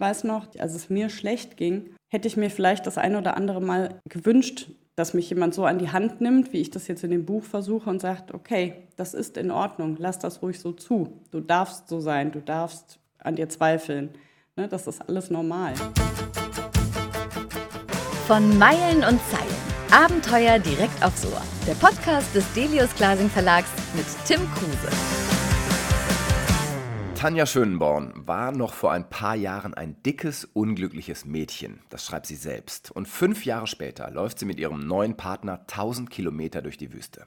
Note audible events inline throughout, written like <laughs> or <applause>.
Weiß noch, als es mir schlecht ging, hätte ich mir vielleicht das ein oder andere Mal gewünscht, dass mich jemand so an die Hand nimmt, wie ich das jetzt in dem Buch versuche und sagt, okay, das ist in Ordnung, lass das ruhig so zu. Du darfst so sein, du darfst an dir zweifeln. Ne, das ist alles normal. Von Meilen und Zeilen. Abenteuer direkt aufs Ohr. Der Podcast des Delius Glasing Verlags mit Tim Kruse. Tanja Schönenborn war noch vor ein paar Jahren ein dickes, unglückliches Mädchen. Das schreibt sie selbst. Und fünf Jahre später läuft sie mit ihrem neuen Partner 1000 Kilometer durch die Wüste.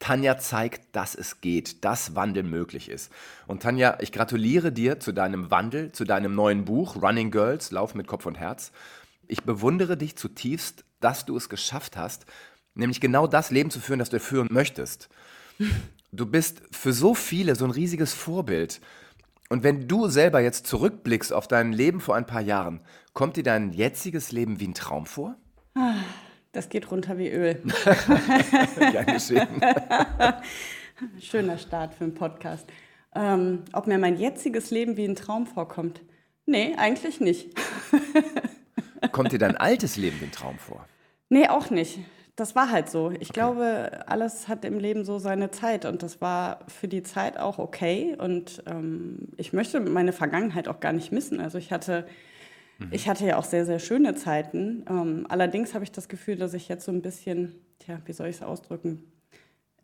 Tanja zeigt, dass es geht, dass Wandel möglich ist. Und Tanja, ich gratuliere dir zu deinem Wandel, zu deinem neuen Buch Running Girls, Lauf mit Kopf und Herz. Ich bewundere dich zutiefst, dass du es geschafft hast, nämlich genau das Leben zu führen, das du führen möchtest. Du bist für so viele so ein riesiges Vorbild. Und wenn du selber jetzt zurückblickst auf dein Leben vor ein paar Jahren, kommt dir dein jetziges Leben wie ein Traum vor? Ah, das geht runter wie Öl. <laughs> Gern geschehen. <laughs> Schöner Start für einen Podcast. Ähm, ob mir mein jetziges Leben wie ein Traum vorkommt? Nee, eigentlich nicht. <laughs> kommt dir dein altes Leben wie ein Traum vor? Nee, auch nicht das war halt so. Ich okay. glaube, alles hat im Leben so seine Zeit und das war für die Zeit auch okay. Und ähm, ich möchte meine Vergangenheit auch gar nicht missen. Also ich hatte, mhm. ich hatte ja auch sehr, sehr schöne Zeiten. Ähm, allerdings habe ich das Gefühl, dass ich jetzt so ein bisschen, tja, wie soll ich es ausdrücken,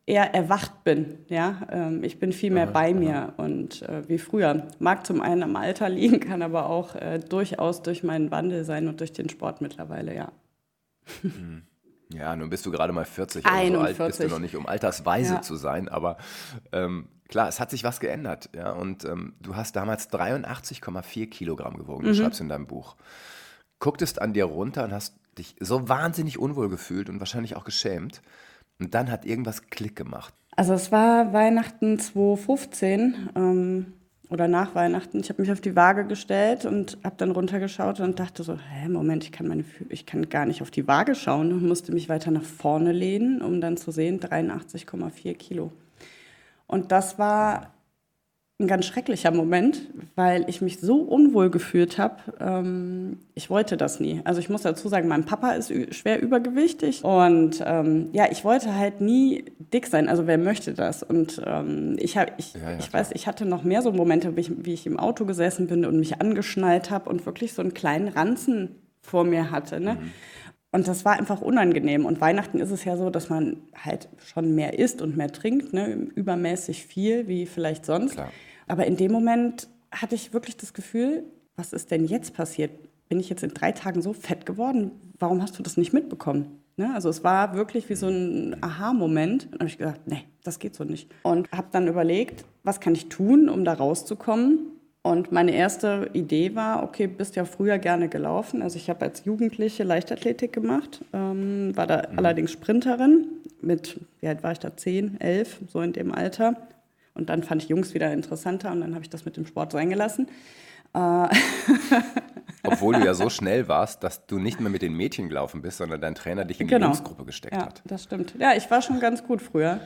eher erwacht bin. Ja, ähm, ich bin viel mehr aha, bei aha. mir und äh, wie früher. Mag zum einen am Alter liegen, <laughs> kann aber auch äh, durchaus durch meinen Wandel sein und durch den Sport mittlerweile, ja. Mhm. Ja, nun bist du gerade mal 40, also so alt bist du noch nicht, um altersweise ja. zu sein, aber ähm, klar, es hat sich was geändert, ja, und ähm, du hast damals 83,4 Kilogramm gewogen, mhm. du schreibst in deinem Buch. Gucktest an dir runter und hast dich so wahnsinnig unwohl gefühlt und wahrscheinlich auch geschämt. Und dann hat irgendwas Klick gemacht. Also es war Weihnachten 2015. Ähm, oder nach Weihnachten. Ich habe mich auf die Waage gestellt und habe dann runtergeschaut und dachte so, hä, Moment, ich kann, meine, ich kann gar nicht auf die Waage schauen und musste mich weiter nach vorne lehnen, um dann zu sehen, 83,4 Kilo. Und das war ein ganz schrecklicher Moment, weil ich mich so unwohl gefühlt habe. Ähm, ich wollte das nie. Also ich muss dazu sagen, mein Papa ist schwer übergewichtig und ähm, ja, ich wollte halt nie dick sein. Also wer möchte das? Und ähm, ich habe, ich, ja, ja, ich weiß, ich hatte noch mehr so Momente, wie ich, wie ich im Auto gesessen bin und mich angeschnallt habe und wirklich so einen kleinen Ranzen vor mir hatte. Ne? Mhm. Und das war einfach unangenehm. Und Weihnachten ist es ja so, dass man halt schon mehr isst und mehr trinkt, ne? übermäßig viel wie vielleicht sonst. Klar. Aber in dem Moment hatte ich wirklich das Gefühl, was ist denn jetzt passiert? Bin ich jetzt in drei Tagen so fett geworden? Warum hast du das nicht mitbekommen? Ne? Also es war wirklich wie so ein Aha-Moment. Und habe ich gesagt, nee, das geht so nicht. Und habe dann überlegt, was kann ich tun, um da rauszukommen? Und meine erste Idee war, okay, bist ja früher gerne gelaufen. Also ich habe als Jugendliche Leichtathletik gemacht, ähm, war da mhm. allerdings Sprinterin mit, wie alt war ich da, zehn, elf, so in dem Alter. Und dann fand ich Jungs wieder interessanter und dann habe ich das mit dem Sport sein gelassen. Äh, <laughs> Obwohl du ja so <laughs> schnell warst, dass du nicht mehr mit den Mädchen gelaufen bist, sondern dein Trainer dich in die genau. Jungsgruppe gesteckt ja, hat. Das stimmt. Ja, ich war schon ganz gut früher.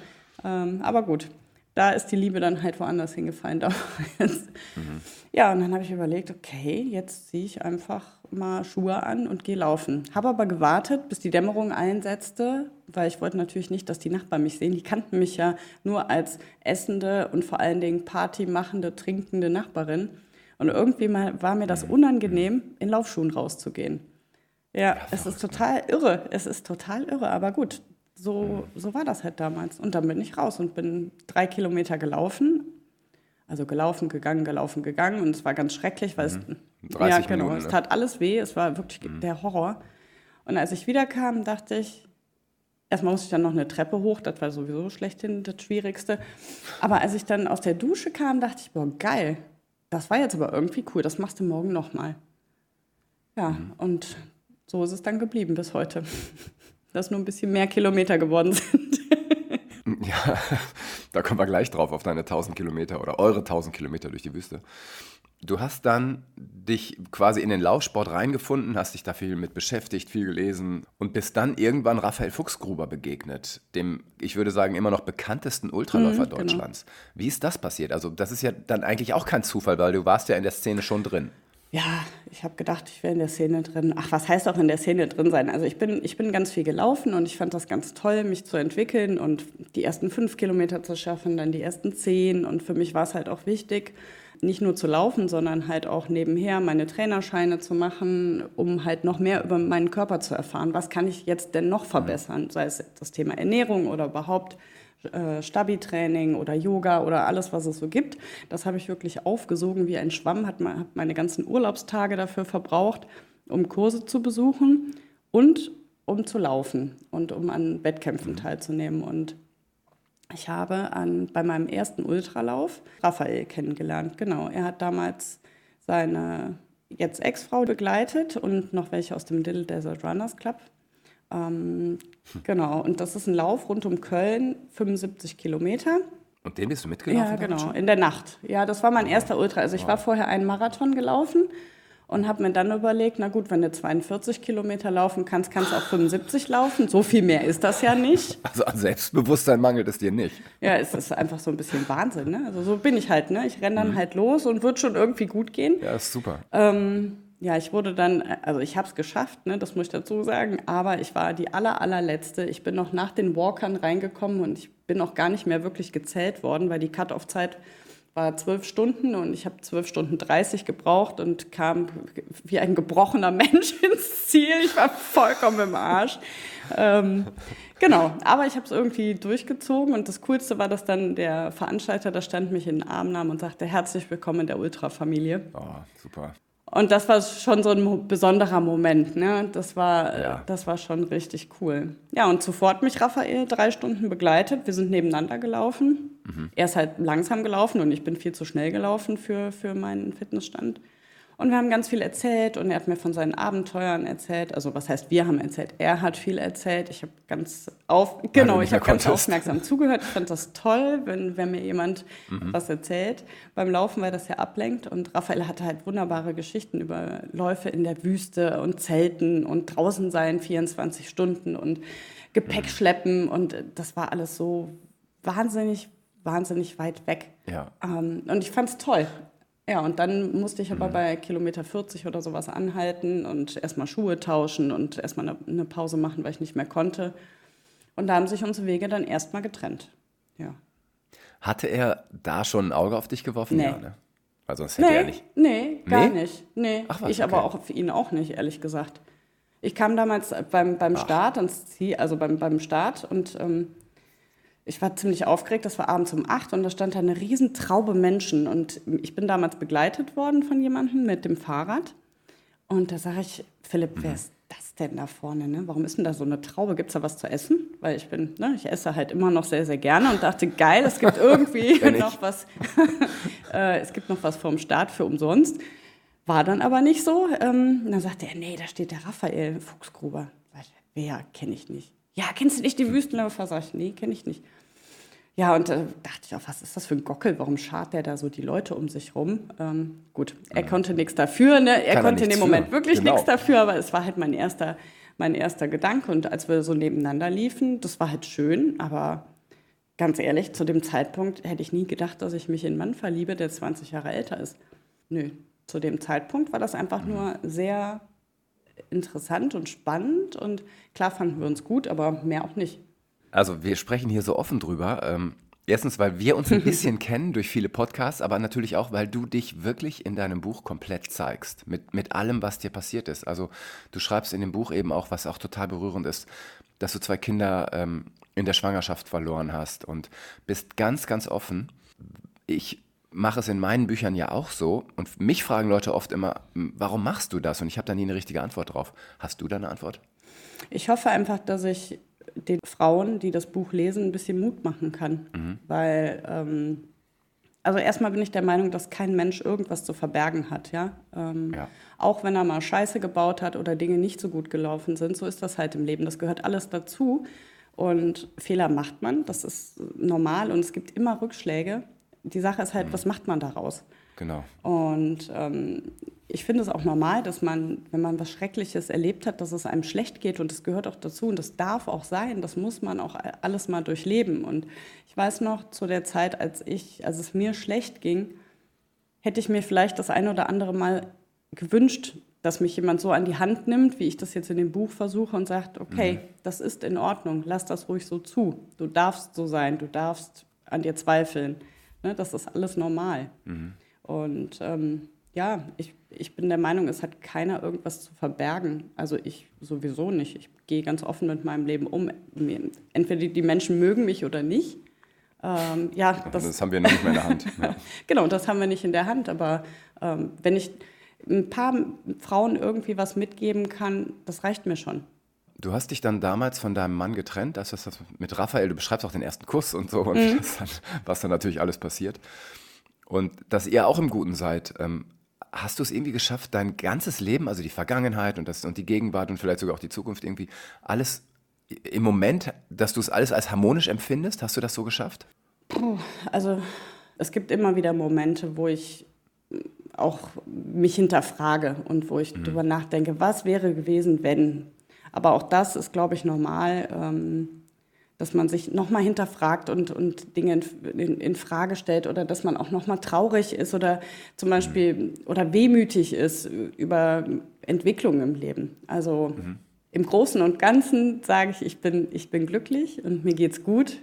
Ähm, aber gut, da ist die Liebe dann halt woanders hingefallen <laughs> damals. Mhm. Ja, und dann habe ich überlegt, okay, jetzt ziehe ich einfach mal Schuhe an und gehe laufen. Habe aber gewartet, bis die Dämmerung einsetzte, weil ich wollte natürlich nicht, dass die Nachbarn mich sehen. Die kannten mich ja nur als essende und vor allen Dingen partymachende, trinkende Nachbarin. Und irgendwie mal war mir das mhm. unangenehm, in Laufschuhen rauszugehen. Ja, es ist total irre. Es ist total irre. Aber gut, so, so war das halt damals. Und dann bin ich raus und bin drei Kilometer gelaufen. Also gelaufen, gegangen, gelaufen, gegangen. Und es war ganz schrecklich, weil mhm. es, ja, genau, Minuten, ne? es tat alles weh. Es war wirklich mhm. der Horror. Und als ich wiederkam, dachte ich, erstmal musste ich dann noch eine Treppe hoch. Das war sowieso schlechthin das Schwierigste. Aber als ich dann aus der Dusche kam, dachte ich, boah, geil. Das war jetzt aber irgendwie cool. Das machst du morgen nochmal. Ja, mhm. und so ist es dann geblieben bis heute <laughs> dass nur ein bisschen mehr Kilometer geworden <laughs> sind. <laughs> ja, da kommen wir gleich drauf auf deine 1000 Kilometer oder eure 1000 Kilometer durch die Wüste. Du hast dann dich quasi in den Laufsport reingefunden, hast dich da viel mit beschäftigt, viel gelesen und bist dann irgendwann Raphael Fuchsgruber begegnet, dem, ich würde sagen, immer noch bekanntesten Ultraläufer mhm, genau. Deutschlands. Wie ist das passiert? Also, das ist ja dann eigentlich auch kein Zufall, weil du warst ja in der Szene schon drin. ja, ich habe gedacht, ich wäre in der Szene drin. Ach, was heißt auch in der Szene drin sein? Also ich bin, ich bin ganz viel gelaufen und ich fand das ganz toll, mich zu entwickeln und die ersten fünf Kilometer zu schaffen, dann die ersten zehn. Und für mich war es halt auch wichtig, nicht nur zu laufen, sondern halt auch nebenher meine Trainerscheine zu machen, um halt noch mehr über meinen Körper zu erfahren. Was kann ich jetzt denn noch verbessern? Sei es das Thema Ernährung oder überhaupt äh, Stabi-Training oder Yoga oder alles, was es so gibt. Das habe ich wirklich aufgesogen wie ein Schwamm, habe meine ganzen Urlaubstage dafür verbraucht, um Kurse zu besuchen und um zu laufen und um an Wettkämpfen teilzunehmen. Und ich habe an, bei meinem ersten Ultralauf Raphael kennengelernt. Genau, er hat damals seine jetzt Ex-Frau begleitet und noch welche aus dem Little Desert Runners Club. Ähm, genau, und das ist ein Lauf rund um Köln, 75 Kilometer. Und den bist du mitgelaufen? Ja, genau, in der Nacht. Ja, das war mein erster Ultra. Also ich war vorher einen Marathon gelaufen und habe mir dann überlegt, na gut, wenn du 42 Kilometer laufen kannst, kannst du auch 75 laufen. So viel mehr ist das ja nicht. <laughs> Also an Selbstbewusstsein mangelt es dir nicht. Ja, es ist einfach so ein bisschen Wahnsinn. Ne? Also so bin ich halt. Ne? Ich renne dann mhm. halt los und wird schon irgendwie gut gehen. Ja, ist super. Ähm, ja, ich wurde dann, also ich habe es geschafft, ne, das muss ich dazu sagen, aber ich war die aller, allerletzte. Ich bin noch nach den Walkern reingekommen und ich bin auch gar nicht mehr wirklich gezählt worden, weil die Cut-Off-Zeit war zwölf Stunden und ich habe zwölf Stunden dreißig gebraucht und kam wie ein gebrochener <laughs> Mensch ins Ziel. Ich war vollkommen im Arsch. ähm, genau, aber ich habe es irgendwie durchgezogen und das Coolste war, dass dann der Veranstalter da stand, mich in den Arm nahm und sagte, herzlich willkommen in der Ultra-Familie. Oh, super. Und das war schon so ein besonderer Moment. Ne? Das, war, ja. das war schon richtig cool. Ja, und zuvor hat mich Raphael drei Stunden begleitet. Wir sind nebeneinander gelaufen. Mhm. Er ist halt langsam gelaufen und ich bin viel zu schnell gelaufen für, für meinen Fitnessstand. Und wir haben ganz viel erzählt und er hat mir von seinen Abenteuern erzählt. Also was heißt, wir haben erzählt, er hat viel erzählt. Ich habe ganz auf, genau, ich habe ganz aufmerksam <laughs> zugehört. Ich fand das toll, wenn, wenn mir jemand mhm. was erzählt. Beim Laufen, weil das ja ablenkt. Und Raphael hatte halt wunderbare Geschichten über Läufe in der Wüste und Zelten und draußen sein 24 Stunden und Gepäck mhm. schleppen. Und das war alles so wahnsinnig, wahnsinnig weit weg. Ja. Ähm, und ich fand es toll. Ja, und dann musste ich aber mhm. bei Kilometer 40 oder sowas anhalten und erstmal Schuhe tauschen und erstmal eine, eine Pause machen, weil ich nicht mehr konnte. Und da haben sich unsere Wege dann erstmal getrennt. Ja. Hatte er da schon ein Auge auf dich geworfen? Nee. Ja, ne? Weil sonst hätte nee, er nicht. Nee, gar nee? nicht. Nee, Ach, was, ich okay. aber auch für ihn auch nicht, ehrlich gesagt. Ich kam damals beim, beim Start ans Ziel, also beim, beim Start und ähm, ich war ziemlich aufgeregt, das war abends um acht und da stand da eine riesen Traube Menschen und ich bin damals begleitet worden von jemandem mit dem Fahrrad und da sage ich, Philipp, wer mhm. ist das denn da vorne? Ne? Warum ist denn da so eine Traube? Gibt es da was zu essen? Weil ich bin, ne, ich esse halt immer noch sehr, sehr gerne und dachte, geil, es gibt <laughs> irgendwie noch was, <laughs> äh, es gibt noch was vom Start für umsonst. War dann aber nicht so. Ähm, dann sagte er, nee, da steht der Raphael Fuchsgruber. Wer, kenne ich nicht. Ja, kennst du nicht die Wüstenläufer? Sag ich, nee, kenne ich nicht. Ja, und äh, dachte ich auch, was ist das für ein Gockel? Warum schart der da so die Leute um sich rum? Ähm, gut, er konnte nichts dafür. Ne? Er Kann konnte er in dem Moment für. wirklich genau. nichts dafür, aber es war halt mein erster, mein erster Gedanke. Und als wir so nebeneinander liefen, das war halt schön, aber ganz ehrlich, zu dem Zeitpunkt hätte ich nie gedacht, dass ich mich in einen Mann verliebe, der 20 Jahre älter ist. Nö, zu dem Zeitpunkt war das einfach mhm. nur sehr interessant und spannend und klar fanden wir uns gut, aber mehr auch nicht. Also wir sprechen hier so offen drüber. Ähm, erstens, weil wir uns ein <laughs> bisschen kennen durch viele Podcasts, aber natürlich auch, weil du dich wirklich in deinem Buch komplett zeigst, mit, mit allem, was dir passiert ist. Also du schreibst in dem Buch eben auch, was auch total berührend ist, dass du zwei Kinder ähm, in der Schwangerschaft verloren hast und bist ganz, ganz offen. Ich mache es in meinen Büchern ja auch so. Und mich fragen Leute oft immer, warum machst du das? Und ich habe da nie eine richtige Antwort drauf. Hast du da eine Antwort? Ich hoffe einfach, dass ich den Frauen, die das Buch lesen, ein bisschen Mut machen kann. Mhm. Weil, ähm, also erstmal bin ich der Meinung, dass kein Mensch irgendwas zu verbergen hat. Ja? Ähm, ja? Auch wenn er mal Scheiße gebaut hat oder Dinge nicht so gut gelaufen sind, so ist das halt im Leben. Das gehört alles dazu. Und Fehler macht man, das ist normal und es gibt immer Rückschläge die Sache ist halt, mhm. was macht man daraus? Genau. Und ähm, ich finde es auch normal, dass man, wenn man was Schreckliches erlebt hat, dass es einem schlecht geht und das gehört auch dazu und das darf auch sein, das muss man auch alles mal durchleben. Und ich weiß noch, zu der Zeit, als ich, als es mir schlecht ging, hätte ich mir vielleicht das ein oder andere Mal gewünscht, dass mich jemand so an die Hand nimmt, wie ich das jetzt in dem Buch versuche und sagt, okay, mhm. das ist in Ordnung, lass das ruhig so zu. Du darfst so sein, du darfst an dir zweifeln. Ne, das ist alles normal. Mhm. Und ähm, ja, ich, ich bin der Meinung, es hat keiner irgendwas zu verbergen. Also ich sowieso nicht. Ich gehe ganz offen mit meinem Leben um. Entweder die Menschen mögen mich oder nicht. Ähm, ja, das, das, haben wir nicht mehr in der Hand. Ja. <laughs> genau, das haben wir nicht in der Hand. Aber ähm, wenn ich ein paar Frauen irgendwie was mitgeben kann, das reicht mir schon. Du hast dich dann damals von deinem Mann getrennt, das ist das mit Raphael, du beschreibst auch den ersten Kuss und so, und mhm. <laughs> dann, was dann natürlich alles passiert. Und dass ihr auch im Guten seid. Ähm, hast du es irgendwie geschafft, dein ganzes Leben, also die Vergangenheit und, das, und die Gegenwart und vielleicht sogar auch die Zukunft irgendwie, alles im Moment, dass du es alles als harmonisch empfindest? Hast du das so geschafft? Also es gibt immer wieder Momente, wo ich auch mich hinterfrage und wo ich mhm. darüber nachdenke, was wäre gewesen, wenn. Aber auch das ist, glaube ich, normal, ähm, dass man sich nochmal hinterfragt und, und Dinge in, in, in, Frage stellt oder dass man auch nochmal traurig ist oder zum Beispiel mhm. oder wehmütig ist über Entwicklung im Leben. Also mhm. im Großen und Ganzen sage ich, ich bin, ich bin glücklich und mir geht's gut.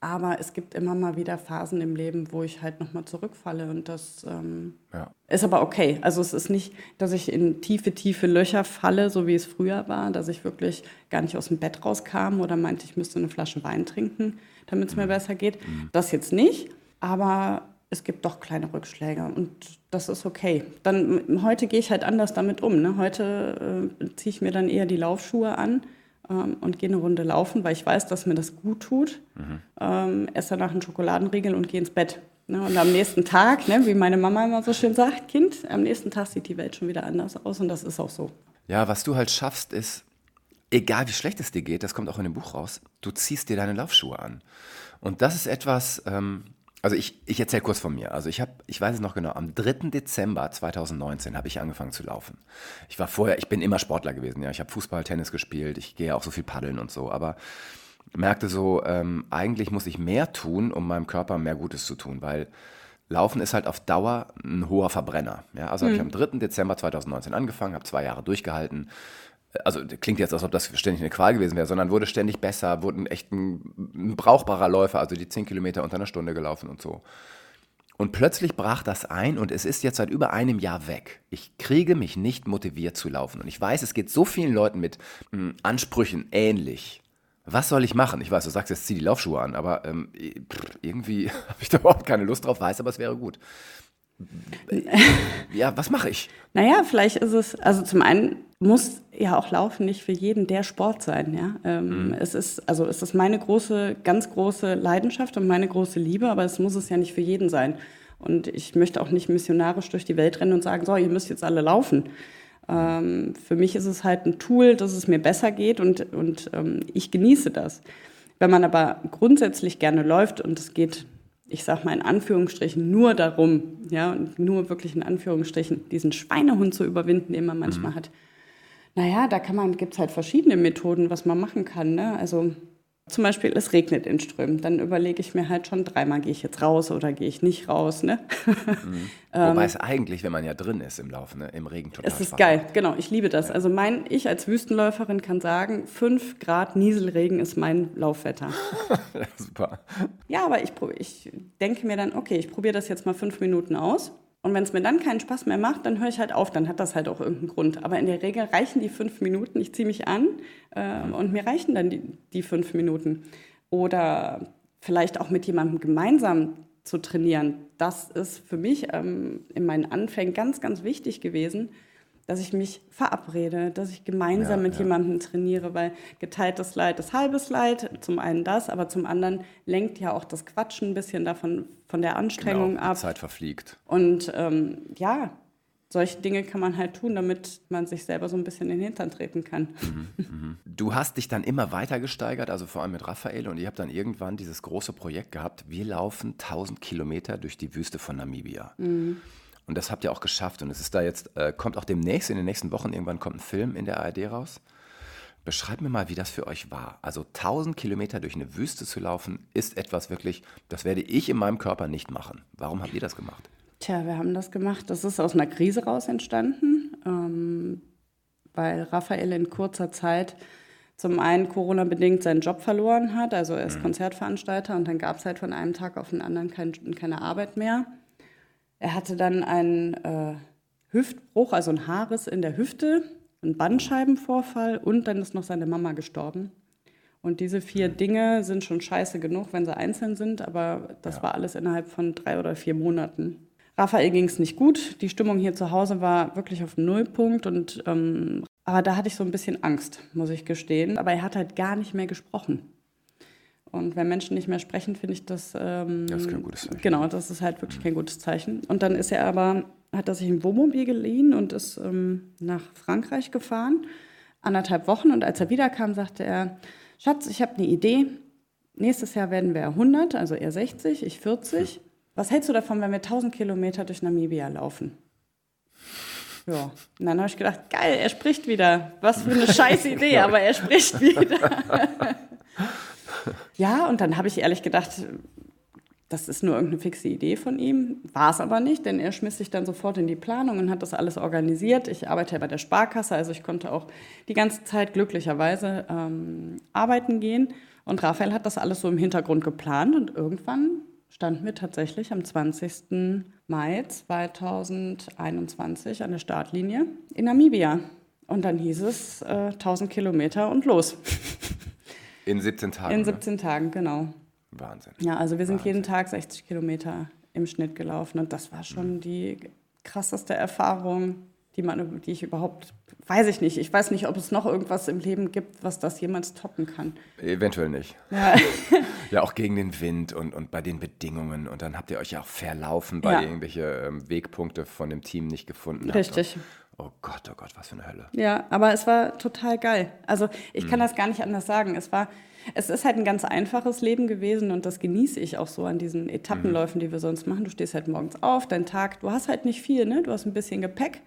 Aber es gibt immer mal wieder Phasen im Leben, wo ich halt nochmal zurückfalle und das ähm, ja. ist aber okay. Also es ist nicht, dass ich in tiefe, tiefe Löcher falle, so wie es früher war, dass ich wirklich gar nicht aus dem Bett rauskam oder meinte, ich müsste eine Flasche Wein trinken, damit es mir mhm. besser geht. Mhm. Das jetzt nicht, aber es gibt doch kleine Rückschläge und das ist okay. Dann heute gehe ich halt anders damit um. Ne? Heute äh, ziehe ich mir dann eher die Laufschuhe an ähm, und gehe eine Runde laufen, weil ich weiß, dass mir das gut tut. Mhm. Ähm, esse danach einen Schokoladenriegel und gehe ins Bett. Ne? Und am nächsten Tag, ne, wie meine Mama immer so schön sagt, Kind, am nächsten Tag sieht die Welt schon wieder anders aus und das ist auch so. Ja, was du halt schaffst, ist, egal wie schlecht es dir geht, das kommt auch in dem Buch raus, du ziehst dir deine Laufschuhe an. Und das ist etwas, ähm, also ich, ich erzähle kurz von mir. Also ich habe, ich weiß es noch genau, am 3. Dezember 2019 habe ich angefangen zu laufen. Ich war vorher, ich bin immer Sportler gewesen, ja. Ich habe Fußball, Tennis gespielt, ich gehe auch so viel paddeln und so, aber merkte so, ähm, eigentlich muss ich mehr tun, um meinem Körper mehr Gutes zu tun, weil Laufen ist halt auf Dauer ein hoher Verbrenner. Ja, also mhm. habe ich am 3. Dezember 2019 angefangen, habe zwei Jahre durchgehalten, also klingt jetzt, als ob das ständig eine Qual gewesen wäre, sondern wurde ständig besser, wurde ein echt ein, ein brauchbarer Läufer, also die 10 Kilometer unter einer Stunde gelaufen und so. Und plötzlich brach das ein und es ist jetzt seit über einem Jahr weg. Ich kriege mich nicht motiviert zu laufen. Und ich weiß, es geht so vielen Leuten mit mh, hm, Ansprüchen ähnlich. Was soll ich machen? Ich weiß, du sagst jetzt, zieh die Laufschuhe an, aber ähm, irgendwie <laughs> habe ich da überhaupt keine Lust drauf, weiß aber, es wäre gut. Ja, was mache ich? Naja, vielleicht ist es, also zum einen muss ja auch Laufen nicht für jeden der Sport sein. Ja? Ähm, mhm. Es ist, also es ist meine große, ganz große Leidenschaft und meine große Liebe, aber es muss es ja nicht für jeden sein. Und ich möchte auch nicht missionarisch durch die Welt rennen und sagen, so, ihr müsst jetzt alle laufen. Ähm, für mich ist es halt ein Tool, dass es mir besser geht und, und ähm, ich genieße das. Wenn man aber grundsätzlich gerne läuft und es geht ich sag mal in Anführungsstrichen, nur darum, ja, nur wirklich in Anführungsstrichen, diesen Schweinehund zu überwinden, den man manchmal mhm. hat. Naja, da kann man, gibt es halt verschiedene Methoden, was man machen kann. Ne? Also zum Beispiel, es regnet in Strömen. Dann überlege ich mir halt schon dreimal, gehe ich jetzt raus oder gehe ich nicht raus. Ne? Mhm. <laughs> Wobei es eigentlich, wenn man ja drin ist im Laufen, ne, im Regen total Es ist geil, genau. Ich liebe das. Ja. Also mein, ich als Wüstenläuferin kann sagen, 5 Grad Nieselregen ist mein Laufwetter. ja, <laughs> super. Ja, aber ich, ich denke mir dann, okay, ich probiere das jetzt mal fünf Minuten aus. Und wenn es mir dann keinen Spaß mehr macht, dann höre ich halt auf, dann hat das halt auch irgendeinen Grund. Aber in der Regel reichen die fünf Minuten, ich ziehe mich an äh, und mir reichen dann die, die fünf Minuten. Oder vielleicht auch mit jemandem gemeinsam zu trainieren. Das ist für mich ähm, in meinen Anfängen ganz, ganz wichtig gewesen, dass ich mich verabrede, dass ich gemeinsam ja, mit ja. jemandem trainiere, weil geteiltes Leid ist halbes Leid. Zum einen das, aber zum anderen lenkt ja auch das Quatschen ein bisschen davon von der Anstrengung genau, ab. Die Zeit verfliegt. Und ähm, ja, solche Dinge kann man halt tun, damit man sich selber so ein bisschen in den Hintern treten kann. Mhm, mhm. Du hast dich dann immer weiter gesteigert, also vor allem mit Raphael, und ihr habt dann irgendwann dieses große Projekt gehabt, wir laufen 1000 Kilometer durch die Wüste von Namibia. Mhm. Und das habt ihr auch geschafft. Und es ist da jetzt, äh, kommt auch demnächst, in den nächsten Wochen, irgendwann kommt ein Film in der ARD raus. Beschreibt mir mal, wie das für euch war. Also 1000 Kilometer durch eine Wüste zu laufen, ist etwas wirklich, das werde ich in meinem Körper nicht machen. Warum habt ihr das gemacht? Tja, wir haben das gemacht. Das ist aus einer Krise raus entstanden. ähm, weil Raphael in kurzer Zeit zum einen Corona-bedingt seinen Job verloren hat, also er ist mhm. Konzertveranstalter und dann gab es halt von einem Tag auf den anderen kein, keine Arbeit mehr. Er hatte dann einen äh, Hüftbruch, also ein Haares in der Hüfte, einen Bandscheibenvorfall und dann ist noch seine Mama gestorben. Und diese vier Dinge sind schon scheiße genug, wenn sie einzeln sind, aber das ja. war alles innerhalb von drei oder vier Monaten. Raphael ging es nicht gut. Die Stimmung hier zu Hause war wirklich auf Nullpunkt und ähm, aber da hatte ich so ein bisschen Angst, muss ich gestehen. Aber er hat halt gar nicht mehr gesprochen. Und wenn Menschen nicht mehr sprechen, finde ich das. Ähm, das ist kein gutes Zeichen. Genau, das ist halt wirklich kein gutes Zeichen. Und dann ist er aber, hat er sich ein Wohnmobil geliehen und ist ähm, nach Frankreich gefahren, anderthalb Wochen. Und als er wiederkam, sagte er: Schatz, ich habe eine Idee. Nächstes Jahr werden wir 100, also er 60, ich 40. Was hältst du davon, wenn wir 1000 Kilometer durch Namibia laufen? Ja, und dann habe ich gedacht, geil, er spricht wieder. Was für eine <laughs> scheiß Idee, aber er spricht wieder. <laughs> ja, und dann habe ich ehrlich gedacht, das ist nur irgendeine fixe Idee von ihm. War es aber nicht, denn er schmiss sich dann sofort in die Planung und hat das alles organisiert. Ich arbeite ja bei der Sparkasse, also ich konnte auch die ganze Zeit glücklicherweise ähm, arbeiten gehen. Und Raphael hat das alles so im Hintergrund geplant und irgendwann standen wir tatsächlich am 20. Mai 2021 an der Startlinie in Namibia. Und dann hieß es äh, 1000 Kilometer und los. <laughs> In 17 Tagen? In 17 ne? Tagen, genau. Wahnsinn. Ja, also wir sind Wahnsinn. jeden Tag 60 Kilometer im Schnitt gelaufen und das war schon mhm. die krasseste Erfahrung, die, man, die ich überhaupt, weiß ich nicht. Ich weiß nicht, ob es noch irgendwas im Leben gibt, was das jemals toppen kann. Eventuell nicht. Ja, <laughs> ja auch gegen den Wind und, und bei den Bedingungen. Und dann habt ihr euch ja auch verlaufen, weil ja. ihr irgendwelche ähm, Wegpunkte von dem Team nicht gefunden Richtig. habt. Oh Gott, oh Gott, was für eine Hölle. Ja, aber es war total geil. Also ich mhm. kann das gar nicht anders sagen. Es war, es ist halt ein ganz einfaches Leben gewesen und das genieße ich auch so an diesen Etappenläufen, mhm. die wir sonst machen. Du stehst halt morgens auf, dein Tag, du hast halt nicht viel, ne? Du hast ein bisschen Gepäck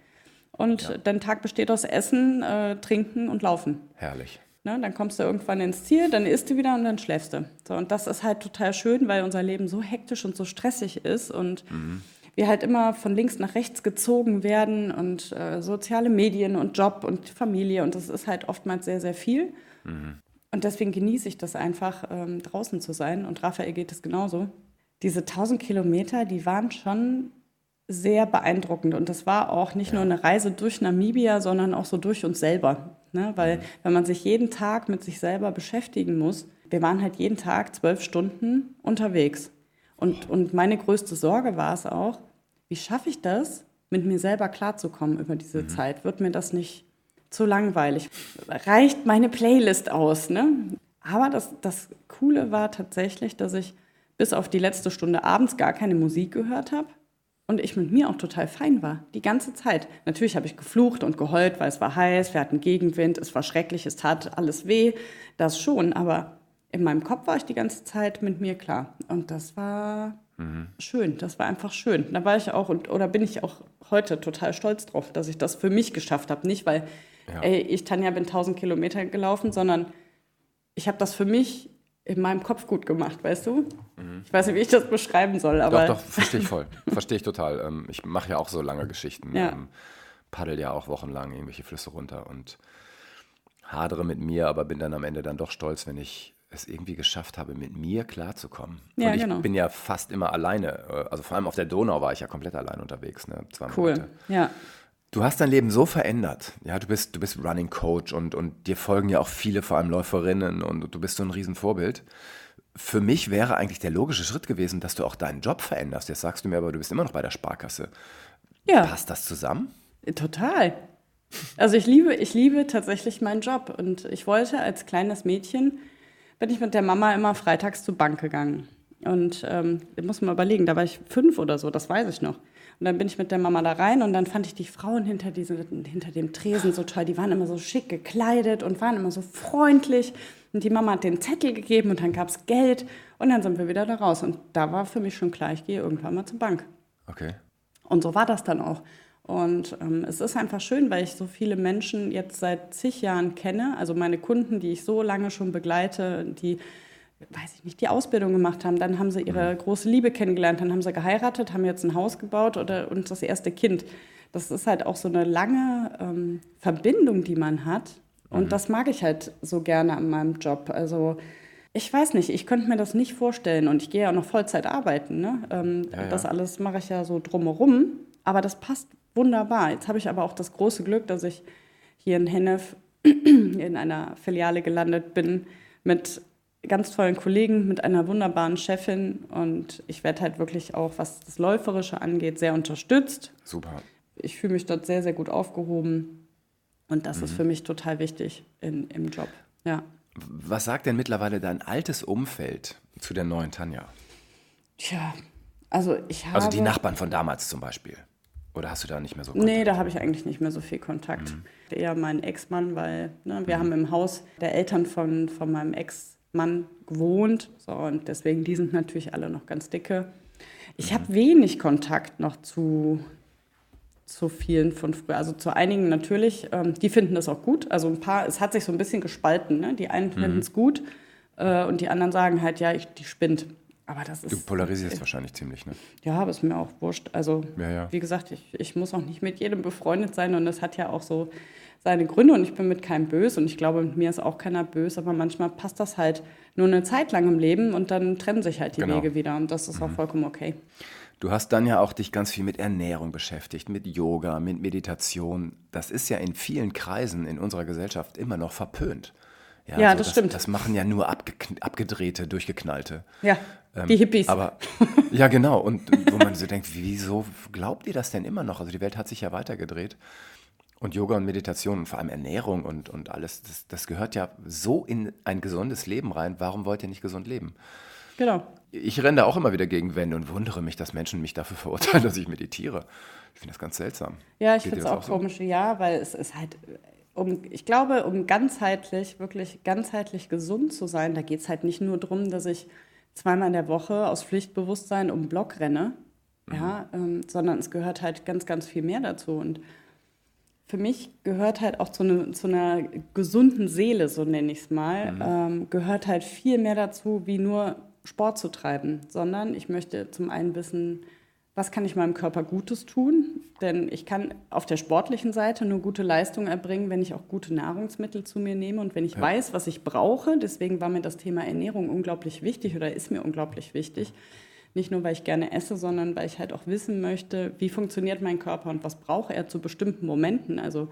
und ja. dein Tag besteht aus Essen, äh, Trinken und Laufen. Herrlich. Ne, dann kommst du irgendwann ins Ziel, dann isst du wieder und dann schläfst du. So, und das ist halt total schön, weil unser Leben so hektisch und so stressig ist und mhm. Wir halt immer von links nach rechts gezogen werden und äh, soziale Medien und Job und Familie und das ist halt oftmals sehr, sehr viel. Mhm. Und deswegen genieße ich das einfach, ähm, draußen zu sein und Raphael geht es genauso. Diese 1000 Kilometer, die waren schon sehr beeindruckend. Und das war auch nicht ja. nur eine Reise durch Namibia, sondern auch so durch uns selber. Ne? Weil mhm. wenn man sich jeden Tag mit sich selber beschäftigen muss, wir waren halt jeden Tag zwölf Stunden unterwegs. Und, und meine größte Sorge war es auch, wie schaffe ich das, mit mir selber klarzukommen über diese mhm. Zeit? Wird mir das nicht zu langweilig? Reicht meine Playlist aus? Ne? Aber das, das Coole war tatsächlich, dass ich bis auf die letzte Stunde abends gar keine Musik gehört habe und ich mit mir auch total fein war, die ganze Zeit. Natürlich habe ich geflucht und geheult, weil es war heiß, wir hatten Gegenwind, es war schrecklich, es tat alles weh, das schon, aber in meinem Kopf war ich die ganze Zeit mit mir klar. Und das war mhm. schön, das war einfach schön. Da war ich auch, und, oder bin ich auch heute total stolz drauf, dass ich das für mich geschafft habe. Nicht, weil ja. ey, ich, Tanja, bin 1000 Kilometer gelaufen, sondern ich habe das für mich in meinem Kopf gut gemacht, weißt du? Mhm. Ich weiß nicht, wie ich das beschreiben soll, aber. Doch, doch, verstehe ich voll. <laughs> verstehe ich total. Ähm, ich mache ja auch so lange Geschichten. Ja. Ähm, paddel ja auch wochenlang irgendwelche Flüsse runter und hadere mit mir, aber bin dann am Ende dann doch stolz, wenn ich es irgendwie geschafft habe, mit mir klarzukommen. Ja, und ich genau. bin ja fast immer alleine. Äh, also vor allem auf der Donau war ich ja komplett allein unterwegs. Ne? Zwei cool. Monate. Ja. Du hast dein Leben so verändert. Ja, du bist, du bist Running Coach und, und dir folgen ja auch viele, vor allem Läuferinnen und du bist so ein Riesenvorbild. Für mich wäre eigentlich der logische Schritt gewesen, dass du auch deinen Job veränderst. Jetzt sagst du mir aber, du bist immer noch bei der Sparkasse. Ja. Passt das zusammen? Total. Also ich liebe, ich liebe tatsächlich meinen Job und ich wollte als kleines Mädchen, bin ich mit der Mama immer freitags zur Bank gegangen. Und ähm, muss man überlegen, da war ich fünf oder so, das weiß ich noch. Und dann bin ich mit der Mama da rein und dann fand ich die Frauen hinter, diese, hinter dem Tresen so toll. Die waren immer so schick gekleidet und waren immer so freundlich. Und die Mama hat den Zettel gegeben und dann gab es Geld und dann sind wir wieder da raus. Und da war für mich schon klar, ich gehe irgendwann mal zur Bank. Okay. Und so war das dann auch. Und ähm, es ist einfach schön, weil ich so viele Menschen jetzt seit zig Jahren kenne. Also meine Kunden, die ich so lange schon begleite, die weiß ich nicht, die Ausbildung gemacht haben. Dann haben sie ihre mhm. große Liebe kennengelernt, dann haben sie geheiratet, haben jetzt ein Haus gebaut oder, und das erste Kind. das ist halt auch so eine lange ähm, Verbindung, die man hat. Und mhm. das mag ich halt so gerne an meinem Job. Also ich weiß nicht, ich könnte mir das nicht vorstellen und ich gehe ja auch noch Vollzeit arbeiten. Ne? Ähm, ja, ja. Das alles mache ich ja so drumherum, aber das passt wunderbar. Jetzt habe ich aber auch das große Glück, dass ich hier in Hennef in einer Filiale gelandet bin mit ganz tollen Kollegen, mit einer wunderbaren Chefin und ich werde halt wirklich auch, was das Läuferische angeht, sehr unterstützt. Super. Ich fühle mich dort sehr, sehr gut aufgehoben und das mhm. ist für mich total wichtig in, im Job. Ja. Was sagt denn mittlerweile dein altes Umfeld zu der neuen Tanja? Tja, also ich habe. Also die Nachbarn von damals zum Beispiel. Oder hast du da nicht mehr so Kontakt? Nee, da habe ich eigentlich nicht mehr so viel Kontakt. Mhm. Eher mein Ex-Mann, weil ne, wir mhm. haben im Haus der Eltern von, von meinem Ex-Mann gewohnt. So, und deswegen, die sind natürlich alle noch ganz dicke. Ich mhm. habe wenig Kontakt noch zu, zu vielen von früher. Also zu einigen natürlich, ähm, die finden das auch gut. Also ein paar, es hat sich so ein bisschen gespalten. Ne? Die einen mhm. finden es gut äh, und die anderen sagen halt, ja, ich, die spinnt. Aber das ist. Du polarisierst äh, wahrscheinlich ziemlich, ne? Ja, aber ist mir auch wurscht. Also, ja, ja. wie gesagt, ich, ich muss auch nicht mit jedem befreundet sein und das hat ja auch so seine Gründe und ich bin mit keinem böse und ich glaube, mit mir ist auch keiner böse, aber manchmal passt das halt nur eine Zeit lang im Leben und dann trennen sich halt die genau. Wege wieder und das ist mhm. auch vollkommen okay. Du hast dann ja auch dich ganz viel mit Ernährung beschäftigt, mit Yoga, mit Meditation. Das ist ja in vielen Kreisen in unserer Gesellschaft immer noch verpönt. Ja, ja also das, das, stimmt. Das machen ja nur abge abgedrehte, durchgeknallte. Ja, ähm, die Hippies. Aber ja, genau. Und wo man so denkt, wieso glaubt ihr das denn immer noch? Also die Welt hat sich ja weitergedreht. Und Yoga und Meditation und vor allem Ernährung und, und alles, das, das gehört ja so in ein gesundes Leben rein. Warum wollt ihr nicht gesund leben? Genau. Ich renne da auch immer wieder gegen Wände und wundere mich, dass Menschen mich dafür <laughs> verurteilen, dass ich meditiere. Ich finde das ganz seltsam. Ja, ich finde es auch, so? komisch, ja, weil es ist halt, um, ich glaube, um ganzheitlich, wirklich ganzheitlich gesund zu sein, da geht es halt nicht nur darum, dass ich zweimal in der Woche aus Pflichtbewusstsein um Block renne, mhm. ja, ähm, sondern es gehört halt ganz, ganz viel mehr dazu. Und für mich gehört halt auch zu, ne, zu einer gesunden Seele, so nenne ich es mal, mhm. ähm, gehört halt viel mehr dazu, wie nur Sport zu treiben, sondern ich möchte zum einen wissen, was kann ich meinem Körper Gutes tun? Denn ich kann auf der sportlichen Seite nur gute Leistung erbringen, wenn ich auch gute Nahrungsmittel zu mir nehme und wenn ich ja. weiß, was ich brauche. Deswegen war mir das Thema Ernährung unglaublich wichtig oder ist mir unglaublich wichtig. Nicht nur, weil ich gerne esse, sondern weil ich halt auch wissen möchte, wie funktioniert mein Körper und was braucht er zu bestimmten Momenten. Also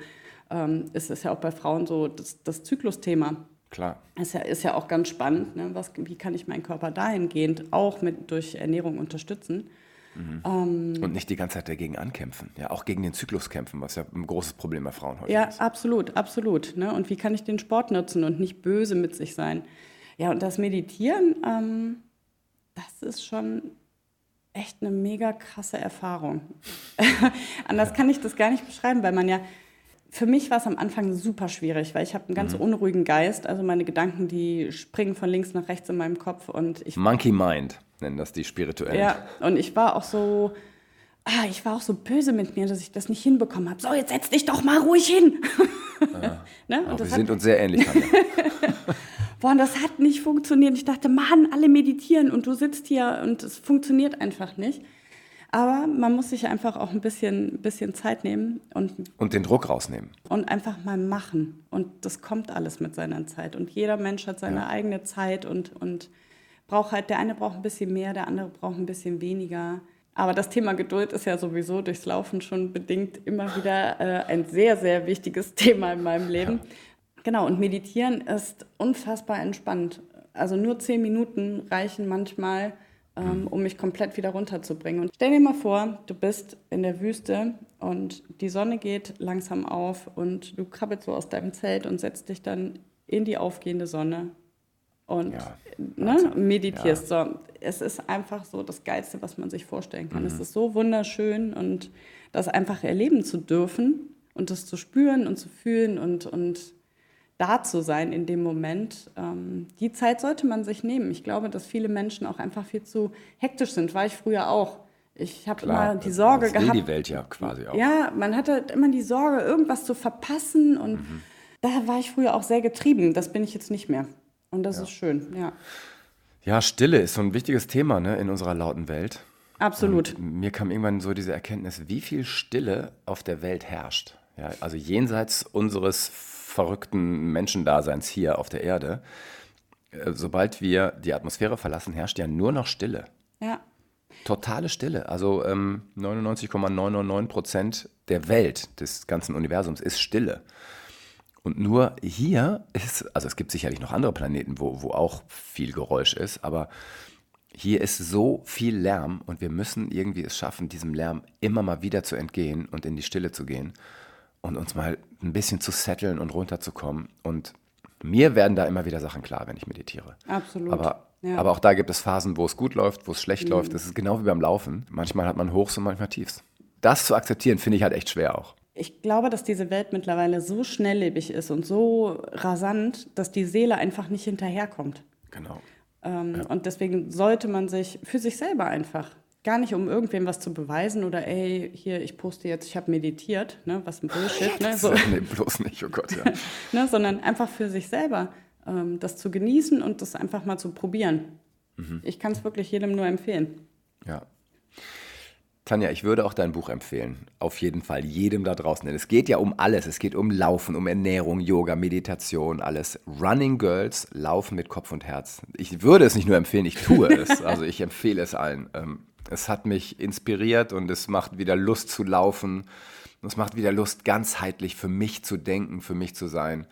ähm, ist es ja auch bei Frauen so das, das Zyklusthema. Klar. Ist ja, ist ja auch ganz spannend. Ne? Was, wie kann ich meinen Körper dahingehend auch mit, durch Ernährung unterstützen? Mhm. Ähm, und nicht die ganze Zeit dagegen ankämpfen, ja, auch gegen den Zyklus kämpfen, was ja ein großes Problem bei Frauen heute ja, ist. Ja, absolut, absolut. Ne? Und wie kann ich den Sport nutzen und nicht böse mit sich sein? Ja, und das Meditieren, ähm, das ist schon echt eine mega krasse Erfahrung. <laughs> Anders kann ich das gar nicht beschreiben, weil man ja für mich war es am Anfang super schwierig, weil ich habe einen ganz mhm. unruhigen Geist. Also meine Gedanken, die springen von links nach rechts in meinem Kopf und ich. Monkey Mind nennen das die spirituellen. Ja, und ich war auch so, ah, ich war auch so böse mit mir, dass ich das nicht hinbekommen habe. So, jetzt setz dich doch mal ruhig hin. Ja. <laughs> ne? wir sind uns sehr ähnlich. <laughs> Boah, und das hat nicht funktioniert. Ich dachte, Mann, alle meditieren und du sitzt hier und es funktioniert einfach nicht. Aber man muss sich einfach auch ein bisschen, bisschen Zeit nehmen und, und den Druck rausnehmen. Und einfach mal machen. Und das kommt alles mit seiner Zeit. Und jeder Mensch hat seine ja. eigene Zeit und, und braucht halt, der eine braucht ein bisschen mehr, der andere braucht ein bisschen weniger. Aber das Thema Geduld ist ja sowieso durchs Laufen schon bedingt immer wieder äh, ein sehr, sehr wichtiges <laughs> Thema in meinem Leben. Ja. Genau, und meditieren ist unfassbar entspannt. Also nur zehn Minuten reichen manchmal, ähm, um mich komplett wieder runterzubringen. Und stell dir mal vor, du bist in der Wüste und die Sonne geht langsam auf und du krabbelst so aus deinem Zelt und setzt dich dann in die aufgehende Sonne und ja, ne, meditierst. Ja. So, es ist einfach so das Geilste, was man sich vorstellen kann. Mhm. Es ist so wunderschön und das einfach erleben zu dürfen und das zu spüren und zu fühlen und, und da zu sein in dem Moment. Ähm, die Zeit sollte man sich nehmen. Ich glaube, dass viele Menschen auch einfach viel zu hektisch sind. War ich früher auch. Ich habe immer die Sorge das gehabt. die Welt ja quasi auch. Ja, man hatte immer die Sorge, irgendwas zu verpassen. Und mhm. da war ich früher auch sehr getrieben. Das bin ich jetzt nicht mehr. Und das ja. ist schön, ja. Ja, Stille ist so ein wichtiges Thema ne, in unserer lauten Welt. Absolut. Und mir kam irgendwann so diese Erkenntnis, wie viel Stille auf der Welt herrscht. Ja, also jenseits unseres verrückten Menschendaseins hier auf der Erde. Äh, sobald wir die Atmosphäre verlassen, herrscht ja nur noch Stille. Ja. Totale Stille. Also ähm, 99,999 Prozent der Welt, des ganzen Universums, ist Stille. Und nur hier ist, also es gibt sicherlich noch andere Planeten, wo, wo auch viel Geräusch ist, aber hier ist so viel Lärm und wir müssen irgendwie es schaffen, diesem Lärm immer mal wieder zu entgehen und in die Stille zu gehen und uns mal ein bisschen zu setteln und runterzukommen. Und mir werden da immer wieder Sachen klar, wenn ich meditiere. Absolut. Aber, Ja. aber auch da gibt es Phasen, wo es gut läuft, wo es schlecht läuft. Das ist genau wie beim Laufen. Manchmal hat man Hochs und manchmal Tiefs. Das zu akzeptieren, finde ich halt echt schwer auch. Ich glaube, dass diese Welt mittlerweile so schnelllebig ist und so rasant, dass die Seele einfach nicht hinterherkommt. Genau. Ähm, Und deswegen sollte man sich für sich selber einfach, gar nicht um irgendwem was zu beweisen oder ey, hier, ich poste jetzt, ich habe meditiert, ne, was ein Bullshit, ne, so, Nee, bloß nicht, oh Gott, ja. <laughs> ne, sondern einfach für sich selber ähm, das zu genießen und das einfach mal zu probieren. Ich kann es wirklich jedem nur empfehlen. Ja. Tanja, ich würde auch dein Buch empfehlen. Auf jeden Fall, jedem da draußen. Denn es geht ja um alles. Es geht um Laufen, um Ernährung, Yoga, Meditation, alles. Running Girls, Laufen mit Kopf und Herz. Ich würde es nicht nur empfehlen, ich tue es. <laughs> Also ich empfehle es allen. Ähm, Es hat mich inspiriert und es macht wieder Lust zu laufen. Es macht wieder Lust, ganzheitlich für mich zu denken, für mich zu sein.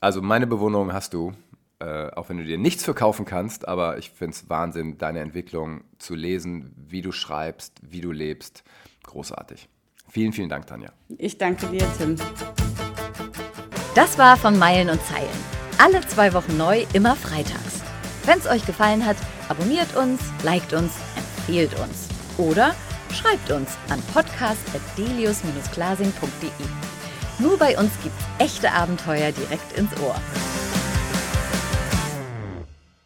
Also meine Bewunderung hast du, äh, auch wenn du dir nichts verkaufen kannst, aber ich finde es Wahnsinn, deine Entwicklung zu lesen, wie du schreibst, wie du lebst. Großartig. Vielen, vielen Dank, Tanja. Ich danke dir, Tim. Das war von Meilen und Zeilen. Alle zwei Wochen neu, immer freitags. Wenn es euch gefallen hat, abonniert uns, liked uns, empfehlt uns. Oder schreibt uns an podcast.delius-glasing.de. Nur bei uns gibt's echte Abenteuer direkt ins Ohr.